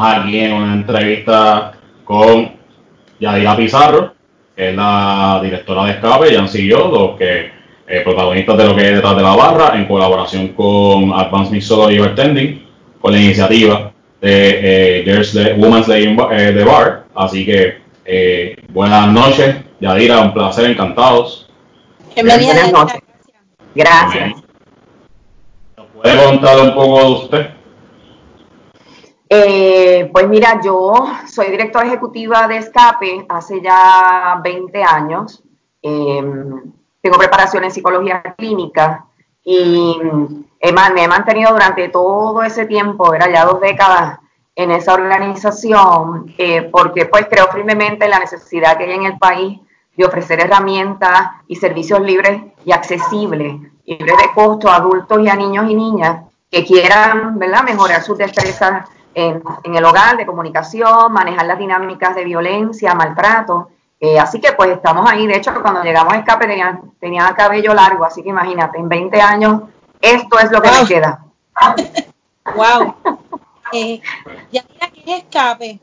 Estamos aquí en una entrevista con Yadira Pizarro, que es la directora de Escape, Jan yo, los que eh, protagonistas de lo que es detrás de la barra, en colaboración con Advanced Mixology Bartending, con la iniciativa de eh, Women's Day in eh, the Bar. Así que eh, buenas noches, Yadira, un placer, encantados. Buenas noches. Gracias. ¿Nos puede contar un poco de usted? Eh, pues mira, yo soy directora ejecutiva de Escape hace ya 20 años. Em, tengo preparación en psicología clínica y me he mantenido durante todo ese tiempo, era ya dos décadas, en esa organización, eh, porque pues creo firmemente en la necesidad que hay en el país de ofrecer herramientas y servicios libres y accesibles, libres de costo a adultos y a niños y niñas que quieran ¿verdad? mejorar sus destrezas en, el hogar, de comunicación, manejar las dinámicas de violencia, maltrato. Eh, así que pues estamos ahí. De hecho, cuando llegamos a escape tenía, tenía cabello largo, así que imagínate, en 20 años esto es lo que me queda. wow. Eh, ¿Ya qué es escape?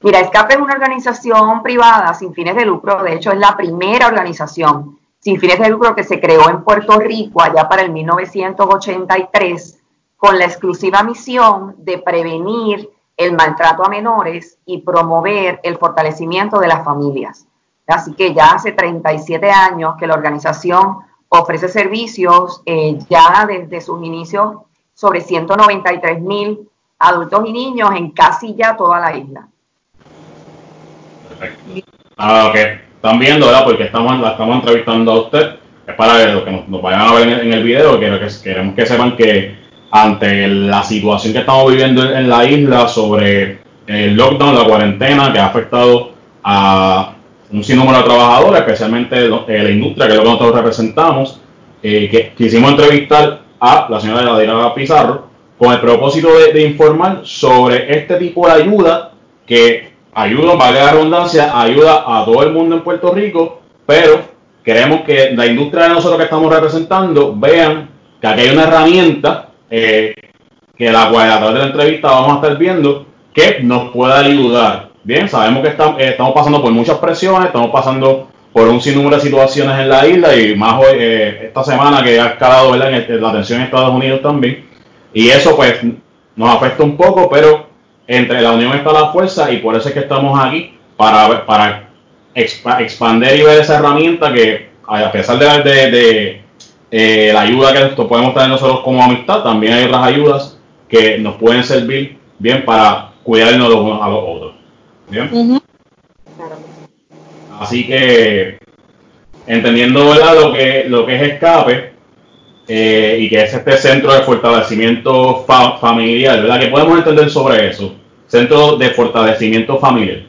Mira, Escape es una organización privada sin fines de lucro, de hecho es la primera organización sin fines de lucro que se creó en Puerto Rico allá para el 1983 con la exclusiva misión de prevenir el maltrato a menores y promover el fortalecimiento de las familias. Así que ya hace 37 años que la organización ofrece servicios eh, ya desde sus inicios sobre 193 mil adultos y niños en casi ya toda la isla. Perfecto. Ah, ok. Están viendo, ¿verdad? Porque estamos, la estamos entrevistando a usted. Es para los que nos, vayan a ver en el, video. que, queremos que sepan que ante la situación que estamos viviendo en la isla sobre el lockdown, la cuarentena que ha afectado a un sinnúmero de trabajadores, especialmente eh, la industria, que es lo que nosotros representamos, eh, que quisimos entrevistar a la señora Yadira Pizarro con el propósito de, informar sobre este tipo de ayuda que ayuda, vale la redundancia, ayuda a todo el mundo en Puerto Rico, pero queremos que la industria de nosotros que estamos representando vean que aquí hay una herramienta eh, que la cual a través de la entrevista vamos a estar viendo que nos pueda ayudar Bien, sabemos que eh, estamos, pasando por muchas presiones, estamos pasando por un sinnúmero de situaciones en la isla y más hoy, eh, esta semana que ha escalado. En la tensión en Estados Unidos también. Y eso pues nos afecta un poco, pero entre la unión está la fuerza y por eso es que estamos aquí para, para expandir y ver esa herramienta que a pesar de, de, eh, la ayuda que podemos tener nosotros como amistad, también hay otras ayudas que nos pueden servir bien para cuidarnos los unos a los otros. Así que, entendiendo lo que, lo que es escape eh, y que es este centro de fortalecimiento familiar, ¿verdad? ¿Qué podemos entender sobre eso? Centro de fortalecimiento familiar.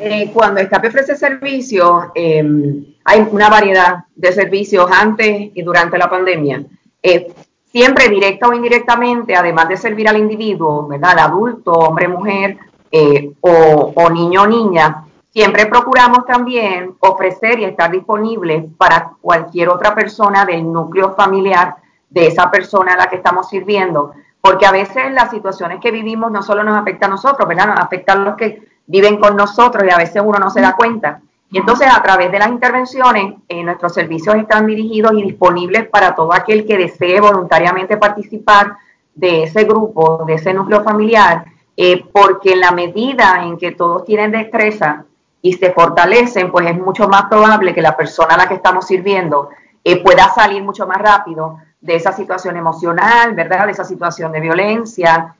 Eh, cuando Escape ofrece servicios, em, hay una variedad de servicios antes y durante la pandemia. Eh, siempre directa o indirectamente, además de servir al individuo, ¿verdad? Al adulto, hombre, mujer, eh, o, niño o niña, siempre procuramos también ofrecer y estar disponibles para cualquier otra persona del núcleo familiar de esa persona a la que estamos sirviendo, porque a veces las situaciones que vivimos no solo nos afectan a nosotros, ¿verdad? Nos afectan a los que viven con nosotros y a veces uno no se da cuenta. Y entonces a través de las intervenciones, eh, nuestros servicios están dirigidos y disponibles para todo aquel que desee voluntariamente participar de ese grupo, de ese núcleo familiar eh, porque en la medida en que todos tienen destreza y se fortalecen, pues es mucho más probable que la persona a la que estamos sirviendo eh, pueda salir mucho más rápido de esa situación emocional, ¿verdad? De esa situación de violencia.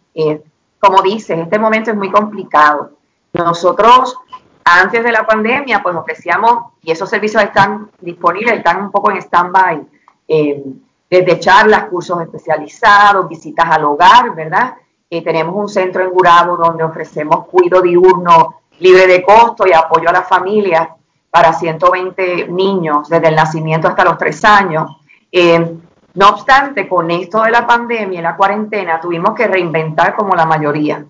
Como dices, este momento es muy complicado. Nosotros, antes de la pandemia, pues ofrecíamos, y esos servicios están disponibles, están un poco en stand-by, desde charlas, cursos especializados, visitas al hogar, ¿verdad? tenemos un centro en Gurabo donde ofrecemos cuido diurno libre de costo y apoyo a las familias para 120 niños desde el nacimiento hasta los tres años. Eh, no obstante, con esto de la pandemia y la cuarentena, tuvimos que reinventar como la mayoría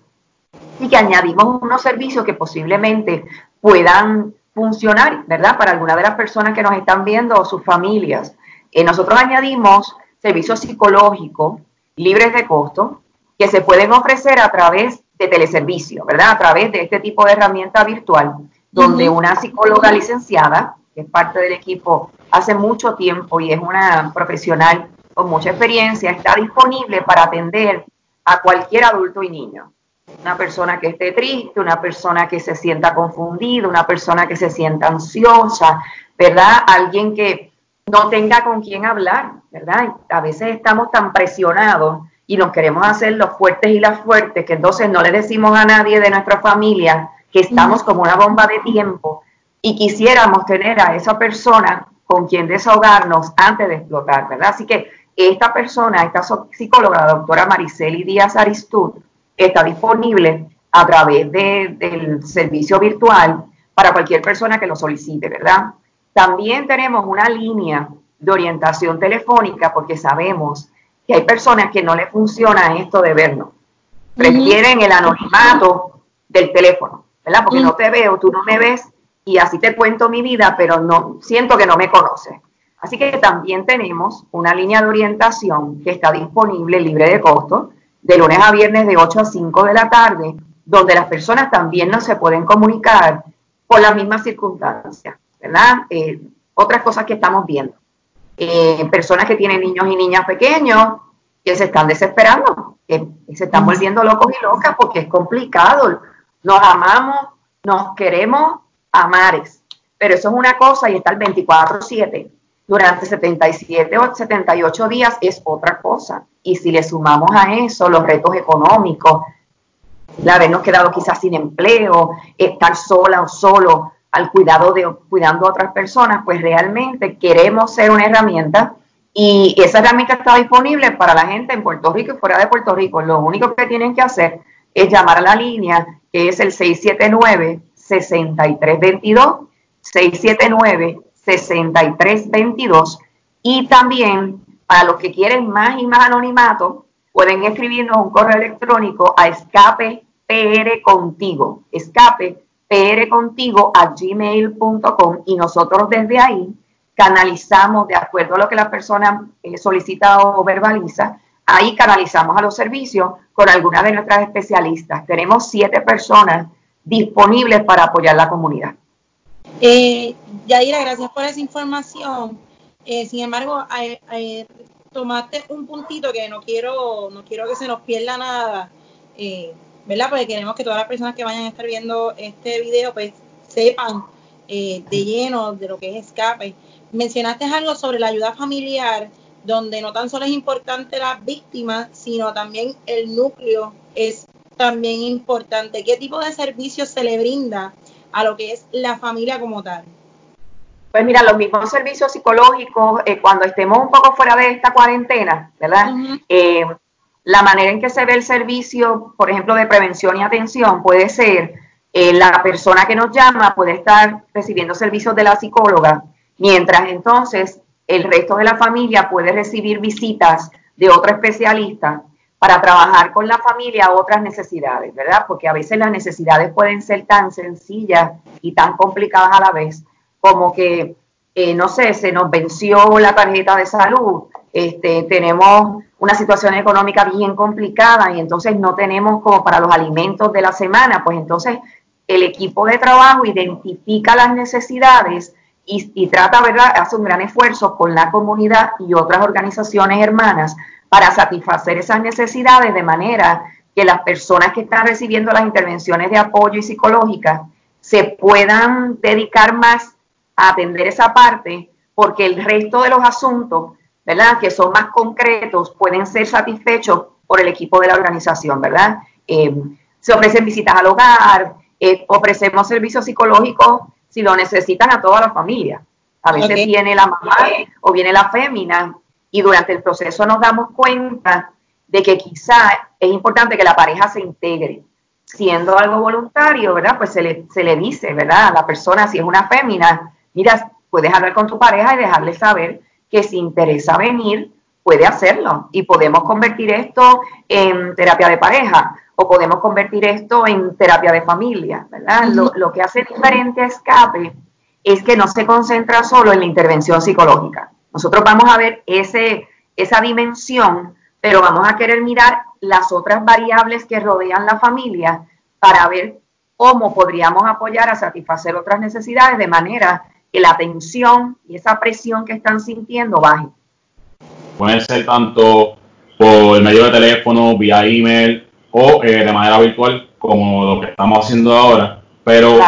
y que añadimos unos servicios que posiblemente puedan funcionar, ¿verdad? Para algunas de las personas que nos están viendo o sus familias. Eh, nosotros añadimos servicios psicológicos libres de costo que se pueden ofrecer a través de teleservicio, ¿verdad? A través de este tipo de herramienta virtual, donde una psicóloga licenciada, que es parte del equipo hace mucho tiempo y es una profesional con mucha experiencia, está disponible para atender a cualquier adulto y niño. Una persona que esté triste, una persona que se sienta confundida, una persona que se sienta ansiosa, ¿verdad? Alguien que no tenga con quién hablar, ¿verdad? A veces estamos tan presionados y nos queremos hacer los fuertes y las fuertes que entonces no le decimos a nadie de nuestra familia que estamos como una bomba de tiempo y quisiéramos tener a esa persona con quien desahogarnos antes de explotar, ¿verdad? Así que esta persona, esta psicóloga, la doctora Mariceli Díaz Aristud, está disponible a través del servicio virtual para cualquier persona que lo solicite, ¿verdad? También tenemos una línea de orientación telefónica porque sabemos que hay personas que no les funciona esto de vernos. Prefieren el anonimato del teléfono, ¿verdad? Porque no te veo, tú no me ves y así te cuento mi vida, pero no siento que no me conoces. Así que también tenemos una línea de orientación que está disponible libre de costo de lunes a viernes de 8 a 5 de la tarde, donde las personas también no se pueden comunicar por las mismas circunstancias, ¿verdad? Eh, otras cosas que estamos viendo. Eh, personas que tienen niños y niñas pequeños que se están desesperando, que se están volviendo locos y locas porque es complicado. Nos amamos, nos queremos amares, pero eso es una cosa y está el 24/7 durante 77 o 78 días es otra cosa. Y si le sumamos a eso los retos económicos, la habernos quedado quizás sin empleo, estar sola o solo al cuidado de cuidando a otras personas, pues realmente queremos ser una herramienta y esa herramienta está disponible para la gente en Puerto Rico y fuera de Puerto Rico. Lo único que tienen que hacer es llamar a la línea que es el 679 6322 679 6322 y también para los que quieren más y más anonimato pueden escribirnos un correo electrónico a escape pr contigo escape pr contigo a gmail.com y nosotros desde ahí canalizamos de acuerdo a lo que la persona eh, solicita o verbaliza ahí canalizamos a los servicios con algunas de nuestras especialistas. Tenemos siete personas disponibles para apoyar la comunidad eh, Yadira, gracias por esa información. Eh, sin embargo, tomaste un puntito que no quiero, no quiero que se nos pierda nada, eh, ¿verdad? Porque queremos que todas las personas que vayan a estar viendo este video, pues sepan eh, de lleno de lo que es escape. Mencionaste algo sobre la ayuda familiar, donde no tan solo es importante la víctima, sino también el núcleo es también importante. ¿Qué tipo de servicios se le brinda a lo que es la familia como tal? Pues mira, los mismos servicios psicológicos, eh, cuando estemos un poco fuera de esta cuarentena, ¿verdad? Eh, la manera en que se ve el servicio, por ejemplo, de prevención y atención, puede ser eh, la persona que nos llama puede estar recibiendo servicios de la psicóloga, mientras entonces el resto de la familia puede recibir visitas de otro especialista para trabajar con la familia otras necesidades, ¿verdad? Porque a veces las necesidades pueden ser tan sencillas y tan complicadas a la vez como que, eh, no sé, se nos venció la tarjeta de salud, este, tenemos una situación económica bien complicada y entonces no tenemos como para los alimentos de la semana, pues entonces el equipo de trabajo identifica las necesidades y, y, trata, ¿verdad?, hace un gran esfuerzo con la comunidad y otras organizaciones hermanas para satisfacer esas necesidades de manera que las personas que están recibiendo las intervenciones de apoyo y psicológicas se puedan dedicar más atender esa parte, porque el resto de los asuntos, ¿verdad? Que son más concretos, pueden ser satisfechos por el equipo de la organización, ¿verdad? Eh, se ofrecen visitas al hogar, eh, ofrecemos servicios psicológicos si lo necesitan a toda la familia. A veces viene la mamá o viene la fémina y durante el proceso nos damos cuenta de que quizá es importante que la pareja se integre. Siendo algo voluntario, ¿verdad? Pues se le, se le dice, ¿verdad? A la persona, si es una fémina, mira, puedes hablar con tu pareja y dejarle saber que si interesa venir, puede hacerlo y podemos convertir esto en terapia de pareja o podemos convertir esto en terapia de familia, ¿verdad? lo, lo, que hace diferente a escape es que no se concentra solo en la intervención psicológica. Nosotros vamos a ver ese, esa dimensión, pero vamos a querer mirar las otras variables que rodean la familia para ver cómo podríamos apoyar a satisfacer otras necesidades de manera que la tensión y esa presión que están sintiendo baje. Puede ser tanto por medio de teléfono, vía email o eh, de manera virtual, como lo que estamos haciendo ahora, pero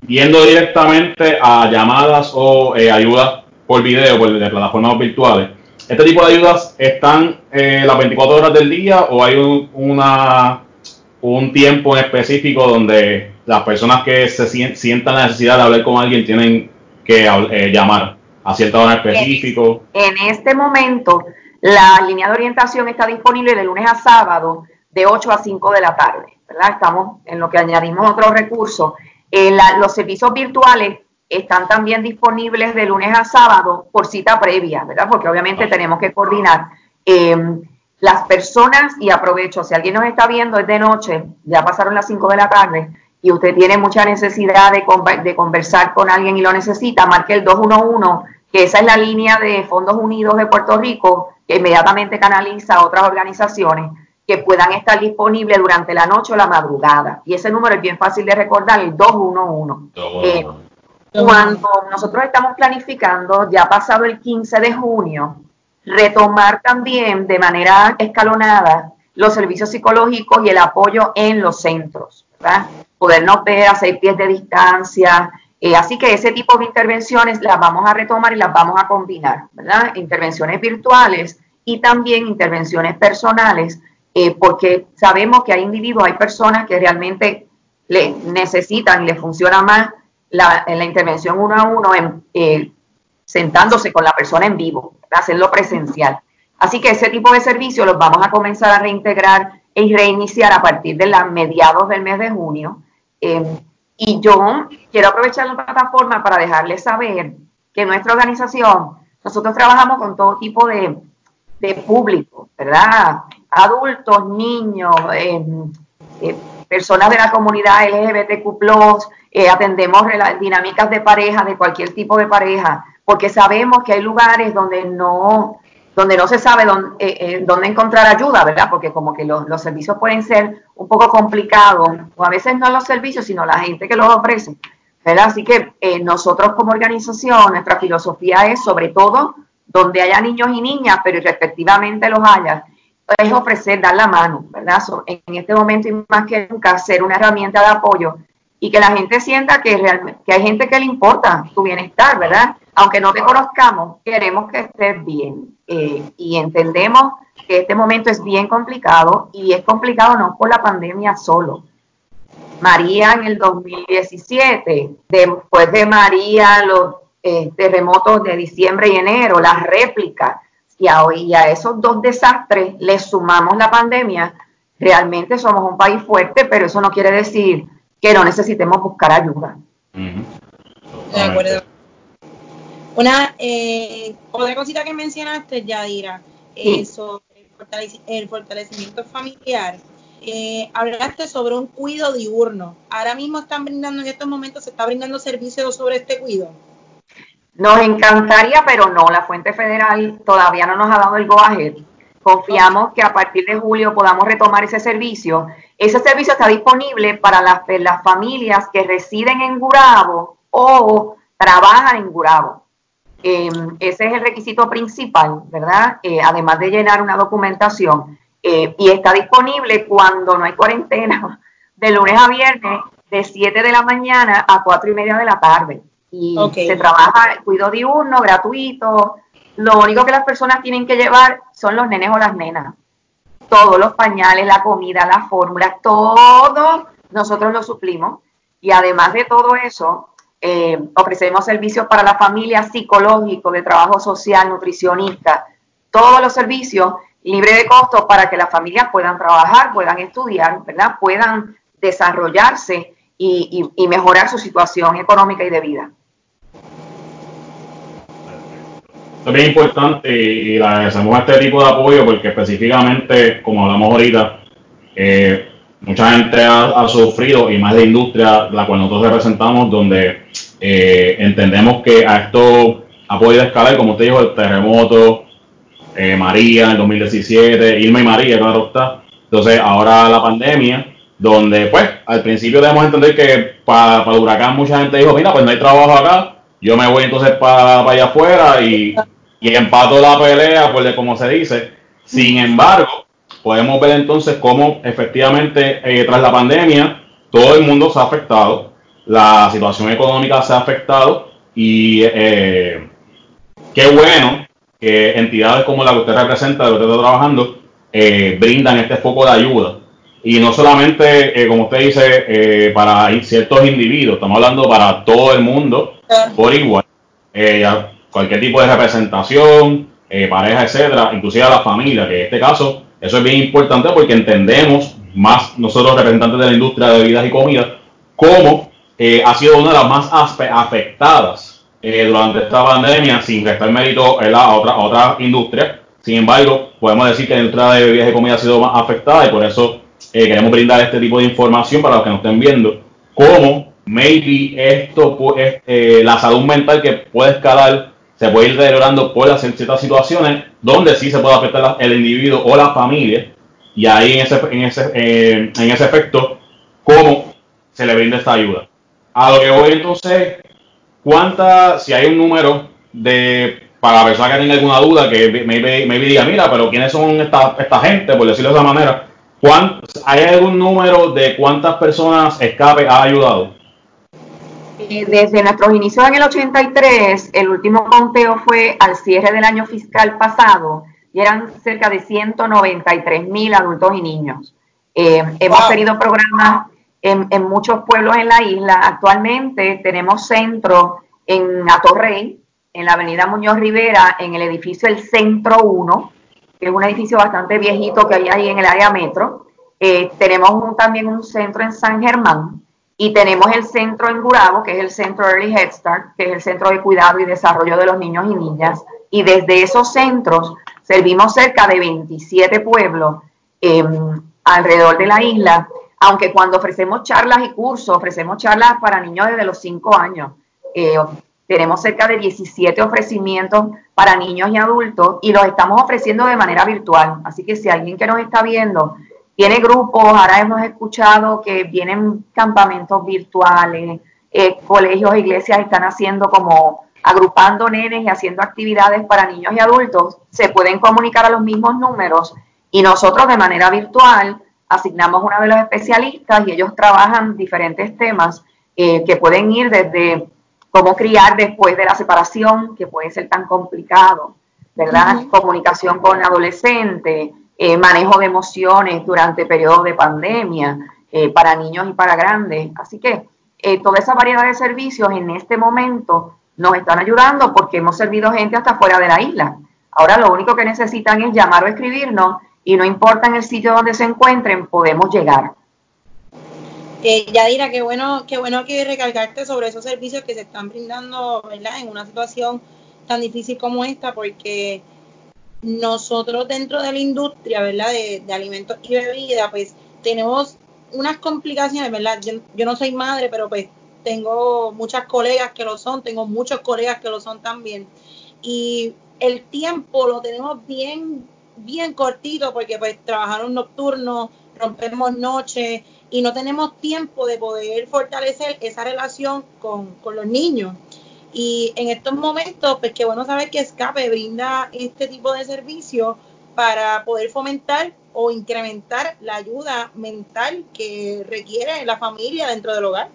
viendo directamente a llamadas o eh, ayudas por video, por de plataformas virtuales. ¿Este tipo de ayudas están eh, las 24 horas del día o hay un, una, un tiempo en específico donde las personas que se sientan la necesidad de hablar con alguien tienen que eh, llamar a cierta hora específico? En este momento, la línea de orientación está disponible de lunes a sábado de 8 a 5 de la tarde, ¿verdad? Estamos en lo que añadimos otros recursos. Eh, los servicios virtuales están también disponibles de lunes a sábado por cita previa, ¿verdad? Porque obviamente tenemos que coordinar. Eh, las personas, y aprovecho, si alguien nos está viendo, es de noche, ya pasaron las 5 de la tarde, y usted tiene mucha necesidad de, de conversar con alguien y lo necesita, marque el 211, que esa es la línea de Fondos Unidos de Puerto Rico, que inmediatamente canaliza a otras organizaciones que puedan estar disponibles durante la noche o la madrugada. Y ese número es bien fácil de recordar, el 211. Eh, cuando nosotros estamos planificando, ya pasado el 15 de junio, retomar también de manera escalonada los servicios psicológicos y el apoyo en los centros, ¿verdad? Podernos ver a seis pies de distancia. Eh, así que ese tipo de intervenciones las vamos a retomar y las vamos a combinar, ¿verdad? Intervenciones virtuales y también intervenciones personales eh, porque sabemos que hay individuos, hay personas que realmente le necesitan y les funciona más la, la intervención uno a uno en, eh, sentándose con la persona en vivo, hacerlo presencial. Así que ese tipo de servicios los vamos a comenzar a reintegrar y reiniciar a partir de mediados del mes de junio. Eh, y yo quiero aprovechar la plataforma para dejarles saber que nuestra organización, nosotros trabajamos con todo tipo de, de público, ¿verdad? adultos, niños, eh, eh, personas de la comunidad LGBTQ, eh, atendemos dinámicas de pareja, de cualquier tipo de pareja, porque sabemos que hay lugares donde no, donde no se sabe dónde, dónde encontrar ayuda, ¿verdad? Porque como que los, los, servicios pueden ser un poco complicados, o a veces no los servicios, sino la gente que los ofrece, ¿verdad? Así que nosotros como organización, nuestra filosofía es sobre todo donde haya niños y niñas, pero respectivamente los haya, es ofrecer, dar la mano, ¿verdad? en este momento y más que nunca ser una herramienta de apoyo y que la gente sienta que, realmente, que hay gente que le importa tu bienestar, ¿verdad? Aunque no te conozcamos, queremos que estés bien eh, y entendemos que este momento es bien complicado y es complicado no por la pandemia solo. María en el 2017, después de María, los eh, terremotos de diciembre y enero, las réplicas, y a, esos dos desastres le sumamos la pandemia, realmente somos un país fuerte, pero eso no quiere decir que no necesitemos buscar ayuda. De acuerdo. Una eh, otra cosita que mencionaste, Yadira, sí. sobre el, fortalecimiento familiar. Eh, hablaste sobre un cuido diurno. Ahora mismo están brindando, en estos momentos se está brindando servicio sobre este cuido. Nos encantaría, pero no, la fuente federal todavía no nos ha dado el go ahead. Confiamos que a partir de julio podamos retomar ese servicio. Ese servicio está disponible para las, las familias que residen en Gurabo o trabajan en Gurabo. Em, ese es el requisito principal, ¿verdad? Eh, además de llenar una documentación. Eh, y está disponible cuando no hay cuarentena, de lunes a viernes, de 7 de la mañana a 4 y media de la tarde y se trabaja el cuidado diurno, gratuito. Lo único que las personas tienen que llevar son los nenes o las nenas. Todos los pañales, la comida, las fórmulas, todo nosotros lo suplimos. Y además de todo eso, eh, ofrecemos servicios para la familia psicológico, de trabajo social, nutricionista, todos los servicios libre de costo para que las familias puedan trabajar, puedan estudiar, ¿verdad? puedan desarrollarse y mejorar su situación económica y de vida. Es importante y, le agradecemos este tipo de apoyo porque específicamente, como hablamos ahorita, eh, mucha gente ha, sufrido, y más la industria, la cual nosotros representamos, donde eh, entendemos que a esto ha podido escalar, como usted dijo, el terremoto, eh, María en el 2017, Irma y María, claro está. Entonces, ahora la pandemia, donde pues al principio debemos entender que para, el huracán mucha gente dijo, mira, pues no hay trabajo acá, yo me voy entonces para, allá afuera y, y empato la pelea, pues de como se dice. Sin embargo, podemos ver entonces cómo efectivamente eh, tras la pandemia todo el mundo se ha afectado, la situación económica se ha afectado y eh, qué bueno que entidades como la que usted representa, lo que está trabajando, eh, brindan este foco de ayuda. Y no solamente, como usted dice, para ciertos individuos, estamos hablando para todo el mundo por igual. cualquier tipo de representación, pareja, etcétera, inclusive a la familia, que en este caso eso es bien importante porque entendemos más nosotros representantes de la industria de bebidas y comida cómo eh, ha sido una de las más afectadas eh, durante esta pandemia sin restar mérito a otra, otra industria. Sin embargo, podemos decir que la industria de bebidas y comida ha sido más afectada y por eso eh, queremos brindar este tipo de información para los que nos estén viendo. Cómo maybe esto, la salud mental que puede escalar se puede ir deteriorando por las ciertas situaciones donde sí se puede afectar el individuo o la familia y ahí en ese, en ese, eh, en ese efecto, cómo se le brinda esta ayuda. A lo que voy entonces, ¿cuánta, si hay un número de, para la persona que tenga alguna duda, que me, me, diga, mira, pero ¿quiénes son esta, esta gente, por decirlo de esa manera? ¿Hay algún número de cuántas personas Escape ha ayudado? Eh, desde nuestros inicios en el 83, el último conteo fue al cierre del año fiscal pasado y eran cerca de 193 mil adultos y niños. Eh, hemos tenido programas en, muchos pueblos en la isla. Actualmente tenemos centro en Atorrey, en la avenida Muñoz Rivera, en el edificio El Centro 1, que es un edificio bastante viejito que hay ahí en el área metro. Eh, tenemos también un centro en San Germán y tenemos el centro en Gurabo, que es el centro Early Head Start, que es el centro de cuidado y desarrollo de los niños y niñas. Y desde esos centros servimos cerca de 27 pueblos em, alrededor de la isla, aunque cuando ofrecemos charlas y cursos, ofrecemos charlas para niños desde los 5 años. Eh, tenemos cerca de 17 ofrecimientos para niños y adultos y los estamos ofreciendo de manera virtual. Así que si alguien que nos está viendo tiene grupos, ahora hemos escuchado que vienen campamentos virtuales, eh, colegios, iglesias están haciendo como agrupando nenes y haciendo actividades para niños y adultos, se pueden comunicar a los mismos números y nosotros de manera virtual asignamos una de los especialistas y ellos trabajan diferentes temas eh, que pueden ir desde cómo criar después de la separación, que puede ser tan complicado, ¿verdad? Comunicación con adolescentes, eh, manejo de emociones durante periodos de pandemia eh, para niños y para grandes. Así que eh, toda esa variedad de servicios en este momento nos están ayudando porque hemos servido gente hasta fuera de la isla. Ahora lo único que necesitan es llamar o escribirnos y no importa en el sitio donde se encuentren, podemos llegar. Eh, Yadira, qué bueno, qué bueno que recalcaste sobre esos servicios que se están brindando ¿verdad? en una situación tan difícil como esta, porque nosotros dentro de la industria, ¿verdad? De, alimentos y bebidas, pues tenemos unas complicaciones, ¿verdad? Yo, no soy madre, pero pues tengo muchas colegas que lo son, tengo muchos colegas que lo son también. Y el tiempo lo tenemos bien, bien cortito porque pues trabajaron nocturnos, rompemos noches y no tenemos tiempo de poder fortalecer esa relación con, con los niños. Y en estos momentos, pues qué bueno saber que Escape brinda este tipo de servicio para poder fomentar o incrementar la ayuda mental que requiere la familia dentro del hogar.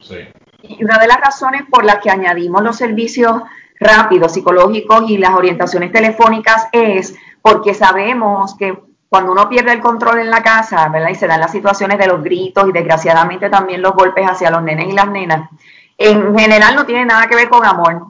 Sí. Y una de las razones por las que añadimos los servicios rápidos, psicológicos y las orientaciones telefónicas es porque sabemos que cuando uno pierde el control en la casa, ¿verdad? Y se dan las situaciones de los gritos y desgraciadamente también los golpes hacia los nenes y las nenas, en general no tiene nada que ver con amor.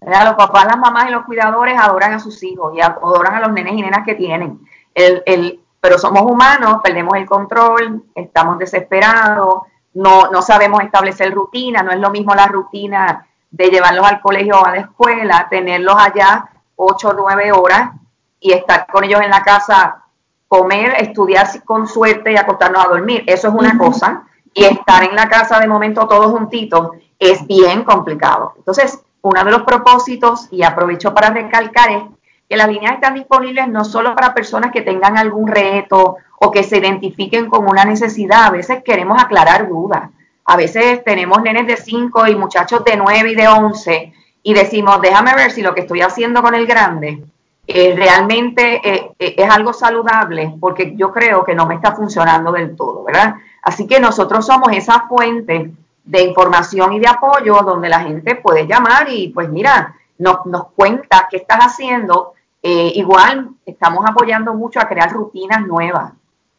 Los papás, las mamás y los cuidadores adoran a sus hijos y adoran a los nenes y nenas que tienen. El, el, pero somos humanos, perdemos el control, estamos desesperados, no, no sabemos establecer rutina, no es lo mismo la rutina de llevarlos al colegio o a la escuela, tenerlos allá ocho o nueve horas y estar con ellos en la casa comer, estudiar con suerte y acostarnos a dormir. Eso es una cosa. Y estar en la casa de momento todos juntitos es bien complicado. Entonces, uno de los propósitos, y aprovecho para recalcar, es que las líneas están disponibles no solo para personas que tengan algún reto o que se identifiquen con una necesidad, a veces queremos aclarar dudas. A veces tenemos nenes de 5 y muchachos de 9 y de 11 y decimos, déjame ver si lo que estoy haciendo con el grande eh, realmente eh, eh, es algo saludable porque yo creo que no me está funcionando del todo, ¿verdad? Así que nosotros somos esa fuente de información y de apoyo donde la gente puede llamar y pues mira, nos, nos cuenta qué estás haciendo. igual estamos apoyando mucho a crear rutinas nuevas.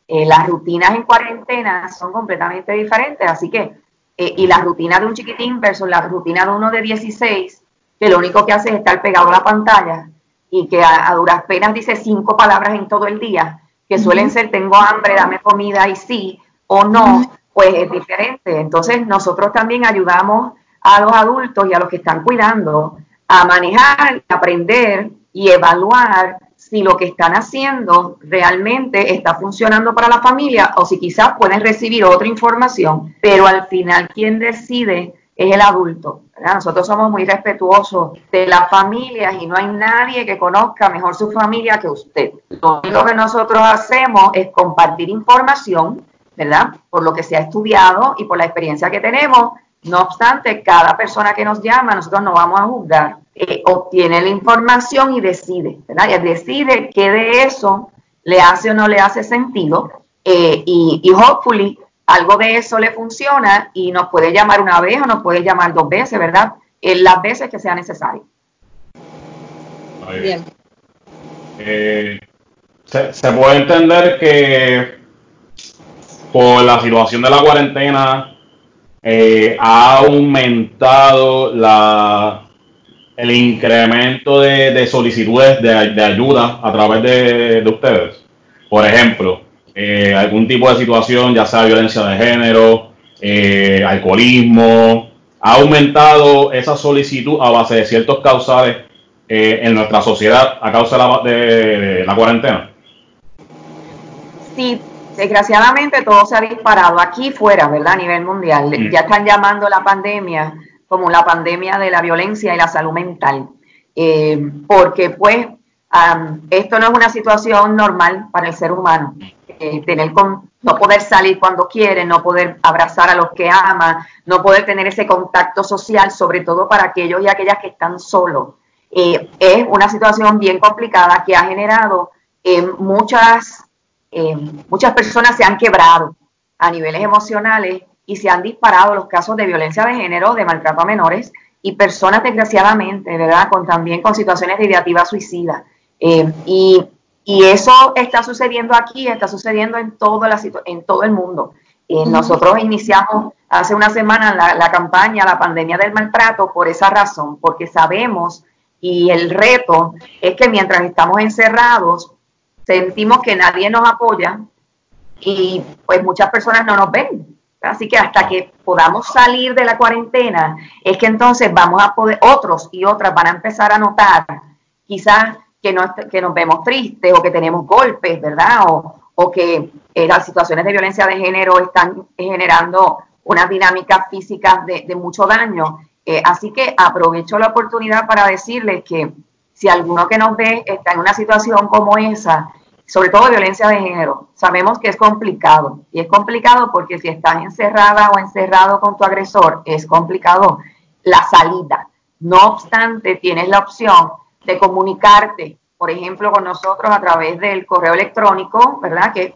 las rutinas en cuarentena son completamente diferentes, así que, y la rutina de un chiquitín versus la rutina de uno de 16, que lo único que hace es estar pegado a la pantalla y que a, duras penas dice cinco palabras en todo el día, que suelen ser tengo hambre, dame comida y sí o no, pues es diferente. Entonces nosotros también ayudamos a los adultos y a los que están cuidando a manejar, aprender y evaluar si lo que están haciendo realmente está funcionando para la familia o si quizás pueden recibir otra información, pero al final quien decide es el adulto. Nosotros somos muy respetuosos de las familias y no hay nadie que conozca mejor su familia que usted. Lo único que nosotros hacemos es compartir información, ¿verdad? Por lo que se ha estudiado y por la experiencia que tenemos. No obstante, cada persona que nos llama, nosotros no vamos a juzgar, eh, obtiene la información y decide, ¿verdad? Y decide qué de eso le hace o no le hace sentido eh, y, y hopefully algo de eso le funciona y nos puede llamar una vez o nos puede llamar dos veces, ¿verdad? En las veces que sea necesario. bien. Eh, se, puede entender que por la situación de la cuarentena eh, ha aumentado la, el incremento de, solicitudes de, ayuda a través de ustedes. Por ejemplo, eh, algún tipo de situación, ya sea violencia de género, eh, alcoholismo, ha aumentado esa solicitud a base de ciertos causales en nuestra sociedad a causa de la, de la cuarentena. Sí, desgraciadamente todo se ha disparado aquí fuera, ¿verdad? A nivel mundial. Mm. Ya están llamando la pandemia como la pandemia de la violencia y la salud mental. porque pues esto no es una situación normal para el ser humano. Eh, tener con, no poder salir cuando quiere, no poder abrazar a los que ama, no poder tener ese contacto social, sobre todo para aquellos y aquellas que están solos. Eh, es una situación bien complicada que ha generado eh, muchas, personas se han quebrado a niveles emocionales y se han disparado los casos de violencia de género, de maltrato a menores y personas desgraciadamente, ¿verdad? Con también con situaciones de ideativa suicida. y y eso está sucediendo aquí, está sucediendo en todo, la, en todo el mundo. Y nosotros iniciamos hace una semana la, la, campaña, la pandemia del maltrato, por esa razón, porque sabemos y el reto es que mientras estamos encerrados, sentimos que nadie nos apoya y pues muchas personas no nos ven. Así que hasta que podamos salir de la cuarentena, es que entonces vamos a poder, otros y otras van a empezar a notar quizás que, no, que nos vemos tristes o que tenemos golpes, ¿verdad? O, o que eh, las situaciones de violencia de género están generando unas dinámicas físicas de, mucho daño. Eh, así que aprovecho la oportunidad para decirles que si alguno que nos ve está en una situación como esa, sobre todo violencia de género, sabemos que es complicado. Y es complicado porque si estás encerrada o encerrado con tu agresor, es complicado la salida. No obstante, tienes la opción de comunicarte, por ejemplo, con nosotros a través del correo electrónico, ¿verdad? Que,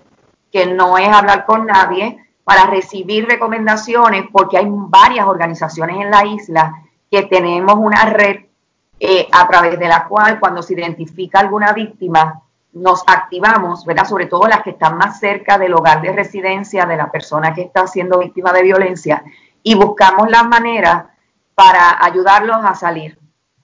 que no es hablar con nadie para recibir recomendaciones, porque hay varias organizaciones en la isla que tenemos una red eh, a través de la cual cuando se identifica alguna víctima, nos activamos, ¿verdad? Sobre todo las que están más cerca del hogar de residencia de la persona que está siendo víctima de violencia y buscamos las maneras para ayudarlos a salir.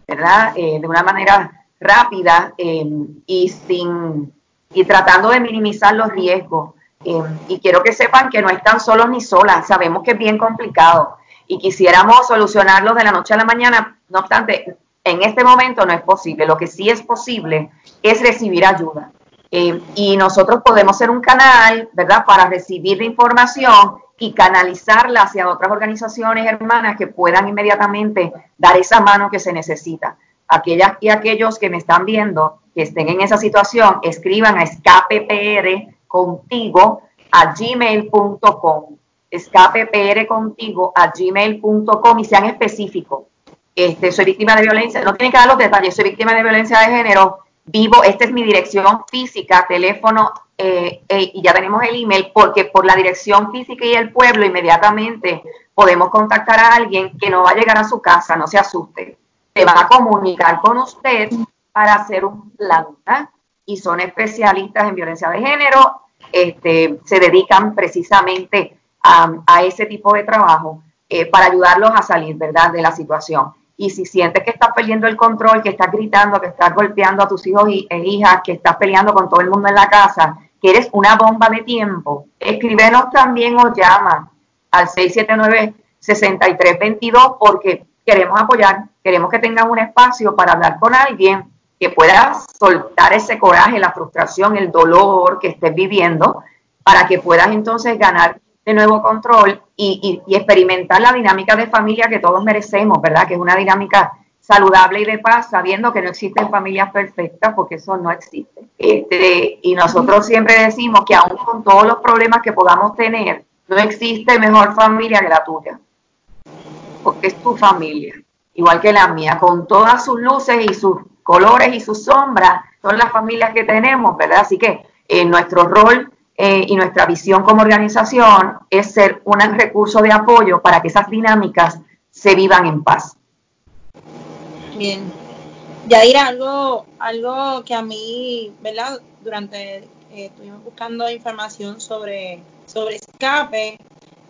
¿verdad? Eh, de una manera rápida eh, y sin y tratando de minimizar los riesgos. Eh, y quiero que sepan que no están solos ni solas, sabemos que es bien complicado y quisiéramos solucionarlo de la noche a la mañana, no obstante, en este momento no es posible. Lo que sí es posible es recibir ayuda. Eh, y nosotros podemos ser un canal, ¿verdad?, para recibir la información y canalizarla hacia otras organizaciones hermanas que puedan inmediatamente dar esa mano que se necesita. Aquellas y aquellos que me están viendo, que estén en esa situación, escriban a escapepr contigo a gmail.com. Escapepr contigo a gmail.com y sean específicos. Este, soy víctima de violencia, no tienen que dar los detalles, soy víctima de violencia de género, vivo, esta es mi dirección física, teléfono eh, eh, y ya tenemos el email porque por la dirección física y el pueblo inmediatamente podemos contactar a alguien que no va a llegar a su casa, no se asuste, se va a comunicar con usted para hacer un plan y son especialistas en violencia de género, este, se dedican precisamente a, ese tipo de trabajo eh, para ayudarlos a salir, ¿verdad?, de la situación. Y si sientes que estás perdiendo el control, que estás gritando, que estás golpeando a tus hijos e hijas, que estás peleando con todo el mundo en la casa, que eres una bomba de tiempo, escríbenos también o llama al 679-6322 porque queremos apoyar, queremos que tengas un espacio para hablar con alguien que pueda soltar ese coraje, la frustración, el dolor que estés viviendo, para que puedas entonces ganar de nuevo control y, experimentar la dinámica de familia que todos merecemos, ¿verdad? Que es una dinámica saludable y de paz, sabiendo que no existen familias perfectas, porque eso no existe. Este, y nosotros siempre decimos que aún con todos los problemas que podamos tener, no existe mejor familia que la tuya, porque es tu familia, igual que la mía, con todas sus luces y sus colores y sus sombras, son las familias que tenemos, ¿verdad? Así que en nuestro rol eh, y nuestra visión como organización es ser un recurso de apoyo para que esas dinámicas se vivan en paz. Bien. Yaira, algo, algo que a mí, ¿verdad? Durante, eh, estuvimos buscando información sobre, sobre escape,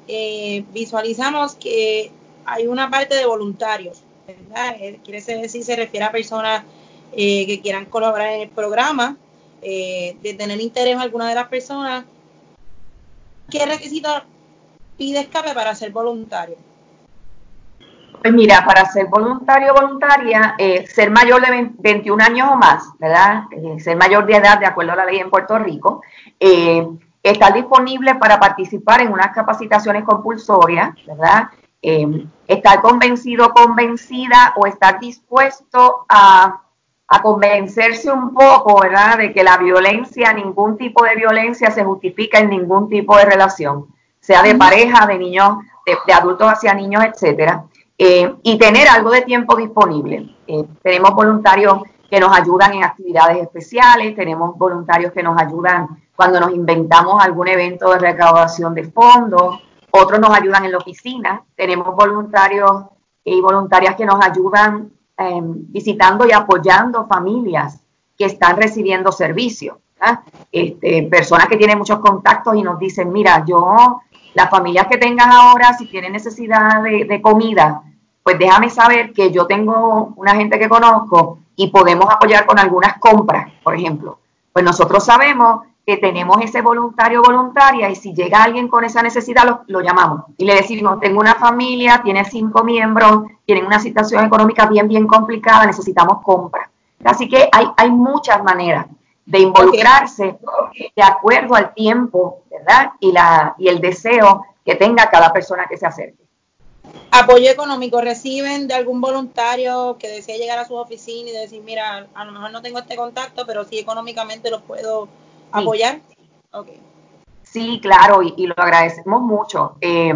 eh, visualizamos que hay una parte de voluntarios, ¿verdad? Quiere decir, se refiere a personas que quieran colaborar en el programa, eh, de tener interés alguna de las personas, ¿qué requisitos pide escape para ser voluntario? Pues mira, para ser voluntario o voluntaria, eh, ser mayor de 21 años o más, ¿verdad? Eh, ser mayor de edad de acuerdo a la ley en Puerto Rico, estar disponible para participar en unas capacitaciones compulsorias, ¿verdad? estar convencido, convencida o estar dispuesto a a convencerse un poco, ¿verdad?, de que la violencia, ningún tipo de violencia se justifica en ningún tipo de relación, sea de pareja, de niños, de, adultos hacia niños, etcétera, eh, y tener algo de tiempo disponible. Eh, tenemos voluntarios que nos ayudan en actividades especiales, tenemos voluntarios que nos ayudan cuando nos inventamos algún evento de recaudación de fondos, otros nos ayudan en la oficina, tenemos voluntarios y voluntarias que nos ayudan Em, visitando y apoyando familias que están recibiendo servicio. Este, personas que tienen muchos contactos y nos dicen, mira, yo, las familias que tengas ahora, si tienen necesidad de, comida, pues déjame saber que yo tengo una gente que conozco y podemos apoyar con algunas compras, por ejemplo. Pues nosotros sabemos que tenemos ese voluntario o voluntaria y si llega alguien con esa necesidad lo, lo, llamamos y le decimos, tengo una familia, tiene cinco miembros, tienen una situación económica bien, bien complicada, necesitamos compra. Así que hay, hay muchas maneras de involucrarse de acuerdo al tiempo, ¿verdad? Y, la, y el deseo que tenga cada persona que se acerque. Apoyo económico, ¿reciben de algún voluntario que desea llegar a su oficina y decir, mira, a lo mejor no tengo este contacto, pero sí económicamente lo puedo apoyar? Sí, claro, y, lo agradecemos mucho. Eh,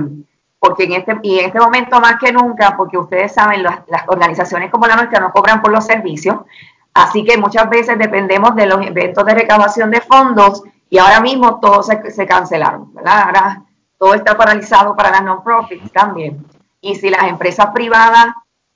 porque en este, y en este momento más que nunca, porque ustedes saben, las, organizaciones como la nuestra no cobran por los servicios, así que muchas veces dependemos de los eventos de recaudación de fondos y ahora mismo todos se, cancelaron, ¿verdad? Ahora todo está paralizado para las non-profits también. Y si las empresas privadas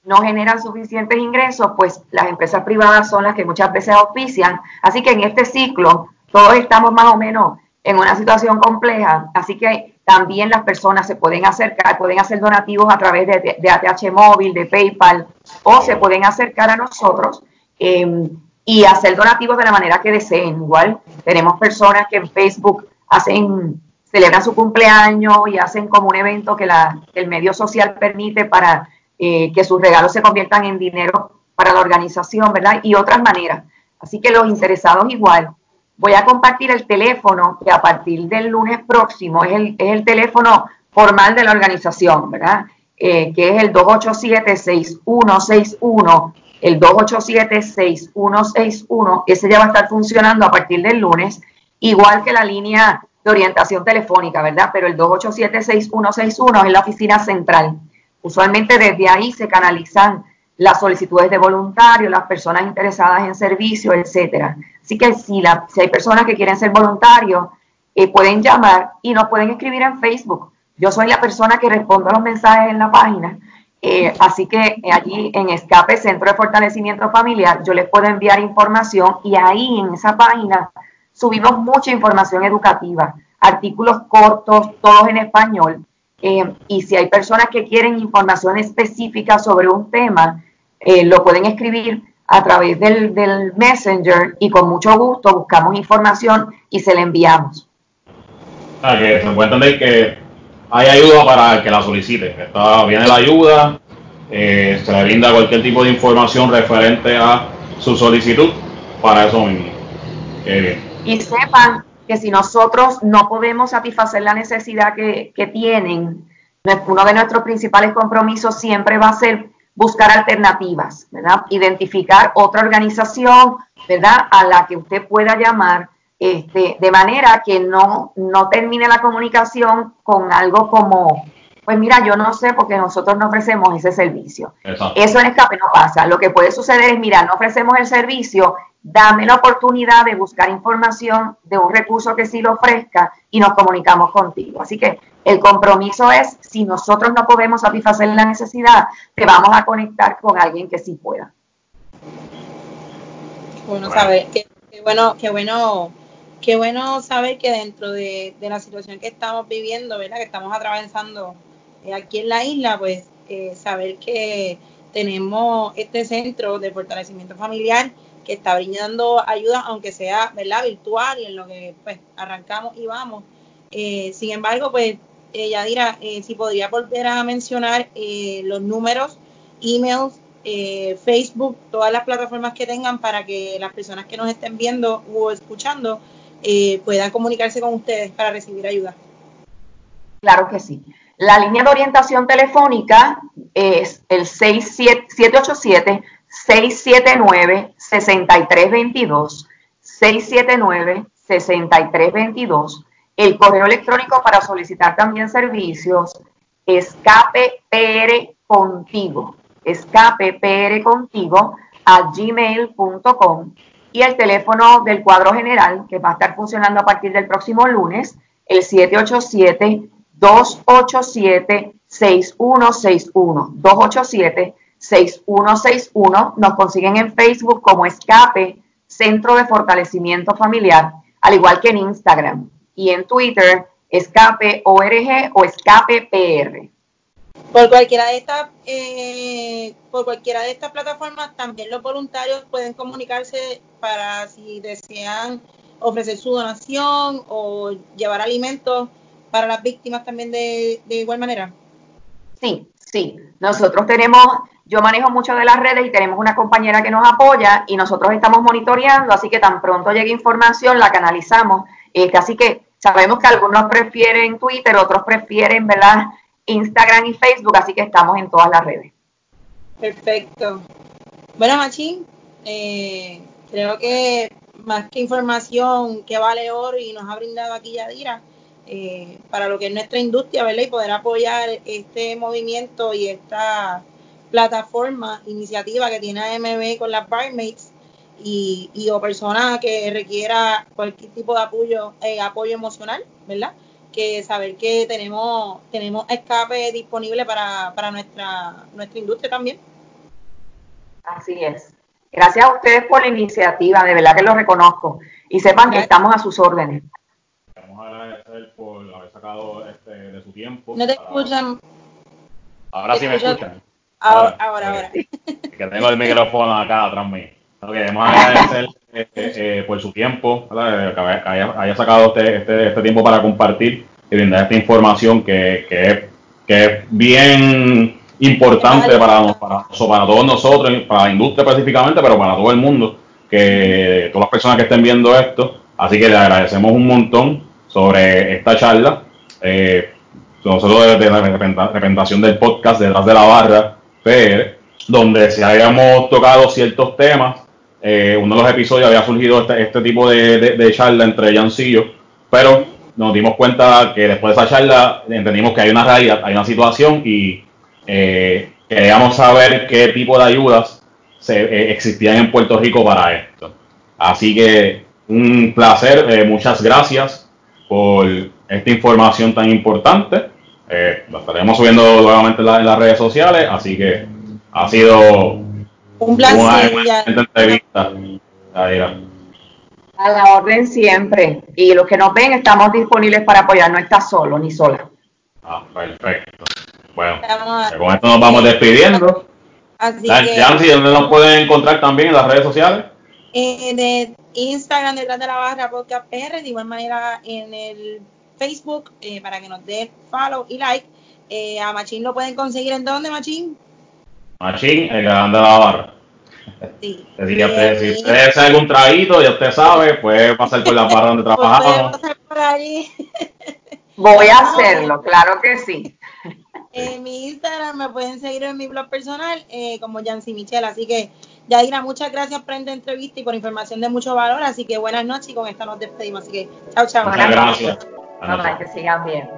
no generan suficientes ingresos, pues las empresas privadas son las que muchas veces auspician. Así que en este ciclo todos estamos más o menos en una situación compleja, así que también las personas se pueden acercar, pueden hacer donativos a través de, ATH móvil, de PayPal, o se pueden acercar a nosotros em, y hacer donativos de la manera que deseen. Igual tenemos personas que en Facebook hacen, celebran su cumpleaños y hacen como un evento que, la, el medio social permite para eh, que sus regalos se conviertan en dinero para la organización, ¿verdad? Y otras maneras. Así que los interesados igual voy a compartir el teléfono que a partir del lunes próximo es el, es el teléfono formal de la organización, ¿verdad? Eh, que es el 287-6161, el 287-6161, ese ya va a estar funcionando a partir del lunes, igual que la línea de orientación telefónica, ¿verdad? Pero el 287-6161 es la oficina central. Usualmente desde ahí se canalizan las solicitudes de voluntarios, las personas interesadas en servicio, etcétera. Así que si, la, si hay personas que quieren ser voluntarios, eh, pueden llamar y nos pueden escribir en Facebook. Yo soy la persona que responde a los mensajes en la página. Eh, así que allí en Escape Centro de Fortalecimiento Familiar yo les puedo enviar información y ahí en esa página subimos mucha información educativa, artículos cortos, todos en español. Eh, y si hay personas que quieren información específica sobre un tema, eh, lo pueden escribir a través del, del, Messenger y con mucho gusto buscamos información y se le enviamos. Ah, que se puede entender que hay ayuda para el que la solicite. Está, viene la ayuda, eh, se le brinda cualquier tipo de información referente a su solicitud para eso mismo. Y sepan que si nosotros no podemos satisfacer la necesidad que, que tienen, uno de nuestros principales compromisos siempre va a ser buscar alternativas, ¿verdad? Identificar otra organización, ¿verdad? A la que usted pueda llamar, este, de manera que no, no termine la comunicación con algo como, pues mira, yo no sé porque nosotros no ofrecemos ese servicio. Exacto. Eso en escape no pasa. Lo que puede suceder es, mira, no ofrecemos el servicio, dame la oportunidad de buscar información de un recurso que sí lo ofrezca y nos comunicamos contigo. Así que el compromiso es, si nosotros no podemos satisfacer la necesidad, te vamos a conectar con alguien que sí pueda. Bueno, saber, qué, bueno, qué bueno, qué bueno saber que dentro de, la situación que estamos viviendo, ¿verdad? Que estamos atravesando eh, aquí en la isla, pues eh, saber que tenemos este centro de fortalecimiento familiar que está brindando ayuda, aunque sea ¿verdad? virtual y en lo que pues arrancamos y vamos. Eh, sin embargo, pues eh, Yadira, eh, si podría volver a mencionar eh, los números, emails, Facebook, todas las plataformas que tengan para que las personas que nos estén viendo o escuchando puedan comunicarse con ustedes para recibir ayuda. Claro que sí. La línea de orientación telefónica es el 787 679-6322, 679-6322. El correo electrónico para solicitar también servicios, escape PR contigo, escape PR contigo a gmail.com y el teléfono del cuadro general que va a estar funcionando a partir del próximo lunes, el 787 287 6161 287 6161. Nos consiguen en Facebook como Escape Centro de Fortalecimiento Familiar, al igual que en Instagram. Y en Twitter, Escape ORG o Escape PR. Por cualquiera de estas, eh, por cualquiera de estas plataformas, también los voluntarios pueden comunicarse para si desean ofrecer su donación o llevar alimentos para las víctimas también de, de igual manera. Sí, sí. Nosotros tenemos yo manejo mucho de las redes y tenemos una compañera que nos apoya y nosotros estamos monitoreando, así que tan pronto llegue información la canalizamos. Este, así que sabemos que algunos prefieren Twitter, otros prefieren, ¿verdad? Instagram y Facebook, así que estamos en todas las redes. Perfecto. Bueno, Machín, eh, creo que más que información que vale oro y nos ha brindado aquí Yadira eh, para lo que es nuestra industria, ¿verdad? Y poder apoyar este movimiento y esta plataforma, iniciativa que tiene AMB con las Barmates y, y, o persona que requiera cualquier tipo de apoyo, eh, apoyo emocional, ¿verdad? Que saber que tenemos, tenemos escape disponible para, para nuestra, nuestra industria también. Así es. Gracias a ustedes por la iniciativa, de verdad que lo reconozco. Y sepan que estamos a sus órdenes. Vamos a agradecer por haber sacado este, de su tiempo. No te escuchan. Ahora sí me escuchan. Ahora, ahora, ahora. Que tengo el micrófono acá atrás mío. Queremos agradecer eh, eh, por su tiempo, que haya, haya, sacado este, este, este, tiempo para compartir y brindar esta información que, que, es, que es bien importante para, para, para todos nosotros, para la industria específicamente, pero para todo el mundo, que todas las personas que estén viendo esto Así que le agradecemos un montón sobre esta charla. Eh, nosotros desde la representación del podcast Detrás de la Barra PR, donde se habíamos tocado ciertos temas. Eh, uno de los episodios había surgido este, este tipo de, de, charla entre Jancillo, pero nos dimos cuenta que después de esa charla entendimos que hay una realidad, hay una situación y eh, queríamos saber qué tipo de ayudas se, eh, existían en Puerto Rico para esto. Así que un placer, eh, muchas gracias por esta información tan importante. Eh, lo estaremos subiendo nuevamente en, las redes sociales, así que ha sido un placer. Una, entrevista. A la orden siempre. Y los que nos ven, estamos disponibles para apoyar. No estás solo ni sola. Ah, perfecto. Bueno, con esto nos vamos despidiendo. Así que, ¿dónde nos pueden encontrar también en las redes sociales? En de Instagram detrás de la barra podcast PR, de igual manera en el Facebook eh, para que nos dé follow y like. Eh, a Machín lo pueden conseguir en dónde, Machín? Machín, el gran de la barra. Sí. si usted hace algún traguito, ya usted sabe, puede pasar por la barra donde trabajamos. Puede pasar por allí. Voy a hacerlo, claro que sí. En mi Instagram me pueden seguir en mi blog personal eh, como Yancy Michelle. Así que, Yadira, muchas gracias por esta entrevista y por información de mucho valor. Así que buenas noches y con esta nos despedimos. Así que, chao, chao. Muchas gracias. Que sigan bien.